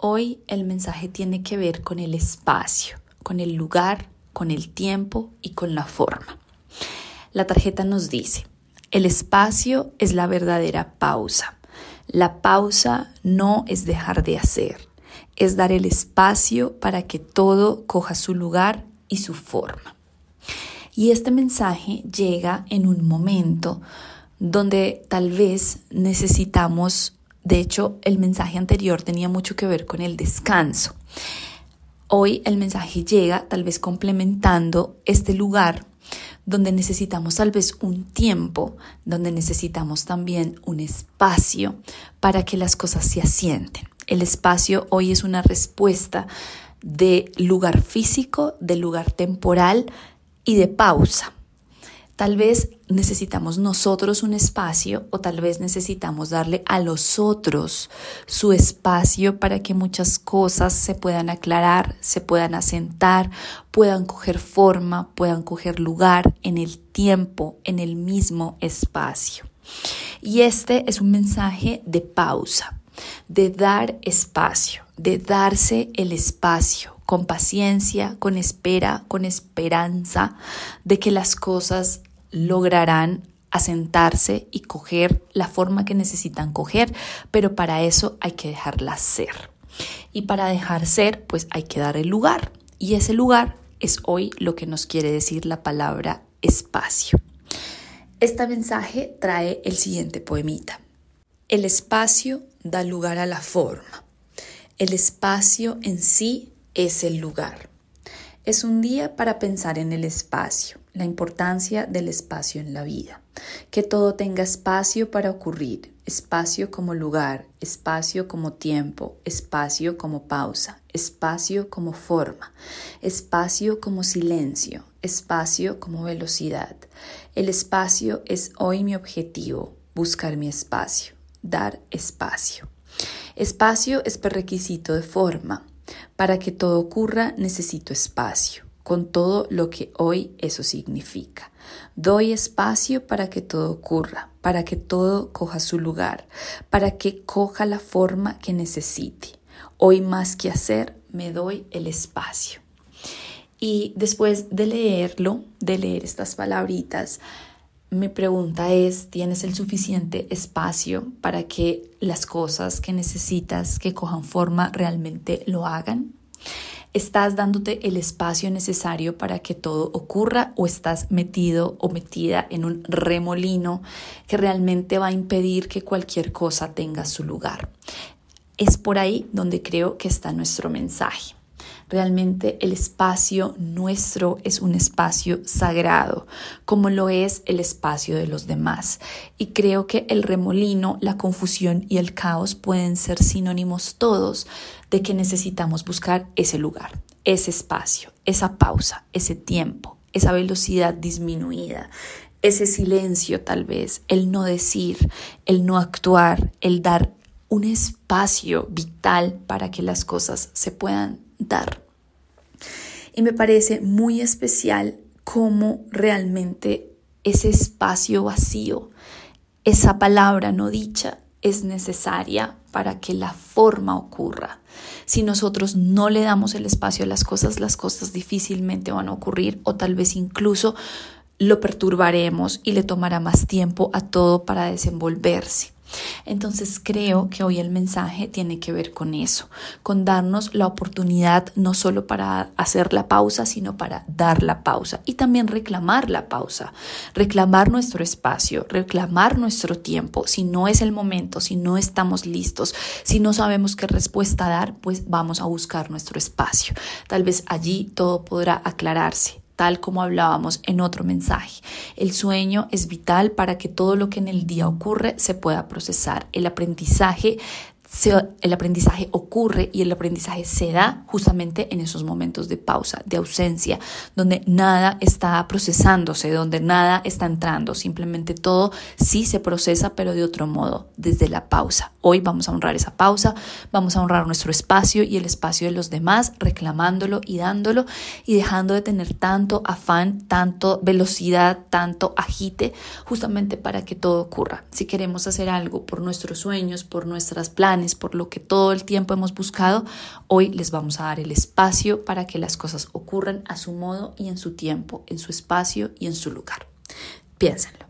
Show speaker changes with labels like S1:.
S1: Hoy el mensaje tiene que ver con el espacio, con el lugar, con el tiempo y con la forma. La tarjeta nos dice, el espacio es la verdadera pausa. La pausa no es dejar de hacer, es dar el espacio para que todo coja su lugar y su forma. Y este mensaje llega en un momento donde tal vez necesitamos de hecho, el mensaje anterior tenía mucho que ver con el descanso. Hoy el mensaje llega tal vez complementando este lugar donde necesitamos tal vez un tiempo, donde necesitamos también un espacio para que las cosas se asienten. El espacio hoy es una respuesta de lugar físico, de lugar temporal y de pausa. Tal vez necesitamos nosotros un espacio o tal vez necesitamos darle a los otros su espacio para que muchas cosas se puedan aclarar, se puedan asentar, puedan coger forma, puedan coger lugar en el tiempo, en el mismo espacio. Y este es un mensaje de pausa, de dar espacio, de darse el espacio con paciencia, con espera, con esperanza de que las cosas lograrán asentarse y coger la forma que necesitan coger, pero para eso hay que dejarlas ser. Y para dejar ser, pues hay que dar el lugar. Y ese lugar es hoy lo que nos quiere decir la palabra espacio. Este mensaje trae el siguiente poemita. El espacio da lugar a la forma. El espacio en sí es el lugar. Es un día para pensar en el espacio la importancia del espacio en la vida. Que todo tenga espacio para ocurrir, espacio como lugar, espacio como tiempo, espacio como pausa, espacio como forma, espacio como silencio, espacio como velocidad. El espacio es hoy mi objetivo, buscar mi espacio, dar espacio. Espacio es prerequisito de forma. Para que todo ocurra necesito espacio con todo lo que hoy eso significa. Doy espacio para que todo ocurra, para que todo coja su lugar, para que coja la forma que necesite. Hoy más que hacer, me doy el espacio. Y después de leerlo, de leer estas palabritas, mi pregunta es, ¿tienes el suficiente espacio para que las cosas que necesitas que cojan forma realmente lo hagan? ¿Estás dándote el espacio necesario para que todo ocurra o estás metido o metida en un remolino que realmente va a impedir que cualquier cosa tenga su lugar? Es por ahí donde creo que está nuestro mensaje. Realmente el espacio nuestro es un espacio sagrado, como lo es el espacio de los demás. Y creo que el remolino, la confusión y el caos pueden ser sinónimos todos de que necesitamos buscar ese lugar, ese espacio, esa pausa, ese tiempo, esa velocidad disminuida, ese silencio tal vez, el no decir, el no actuar, el dar un espacio vital para que las cosas se puedan dar. Y me parece muy especial cómo realmente ese espacio vacío, esa palabra no dicha, es necesaria para que la forma ocurra. Si nosotros no le damos el espacio a las cosas, las cosas difícilmente van a ocurrir o tal vez incluso lo perturbaremos y le tomará más tiempo a todo para desenvolverse. Entonces creo que hoy el mensaje tiene que ver con eso, con darnos la oportunidad no solo para hacer la pausa, sino para dar la pausa y también reclamar la pausa, reclamar nuestro espacio, reclamar nuestro tiempo. Si no es el momento, si no estamos listos, si no sabemos qué respuesta dar, pues vamos a buscar nuestro espacio. Tal vez allí todo podrá aclararse tal como hablábamos en otro mensaje. El sueño es vital para que todo lo que en el día ocurre se pueda procesar. El aprendizaje el aprendizaje ocurre y el aprendizaje se da justamente en esos momentos de pausa, de ausencia, donde nada está procesándose, donde nada está entrando, simplemente todo sí se procesa, pero de otro modo, desde la pausa. Hoy vamos a honrar esa pausa, vamos a honrar nuestro espacio y el espacio de los demás, reclamándolo y dándolo y dejando de tener tanto afán, tanto velocidad, tanto agite, justamente para que todo ocurra. Si queremos hacer algo por nuestros sueños, por nuestras planes, por lo que todo el tiempo hemos buscado, hoy les vamos a dar el espacio para que las cosas ocurran a su modo y en su tiempo, en su espacio y en su lugar. Piénsenlo.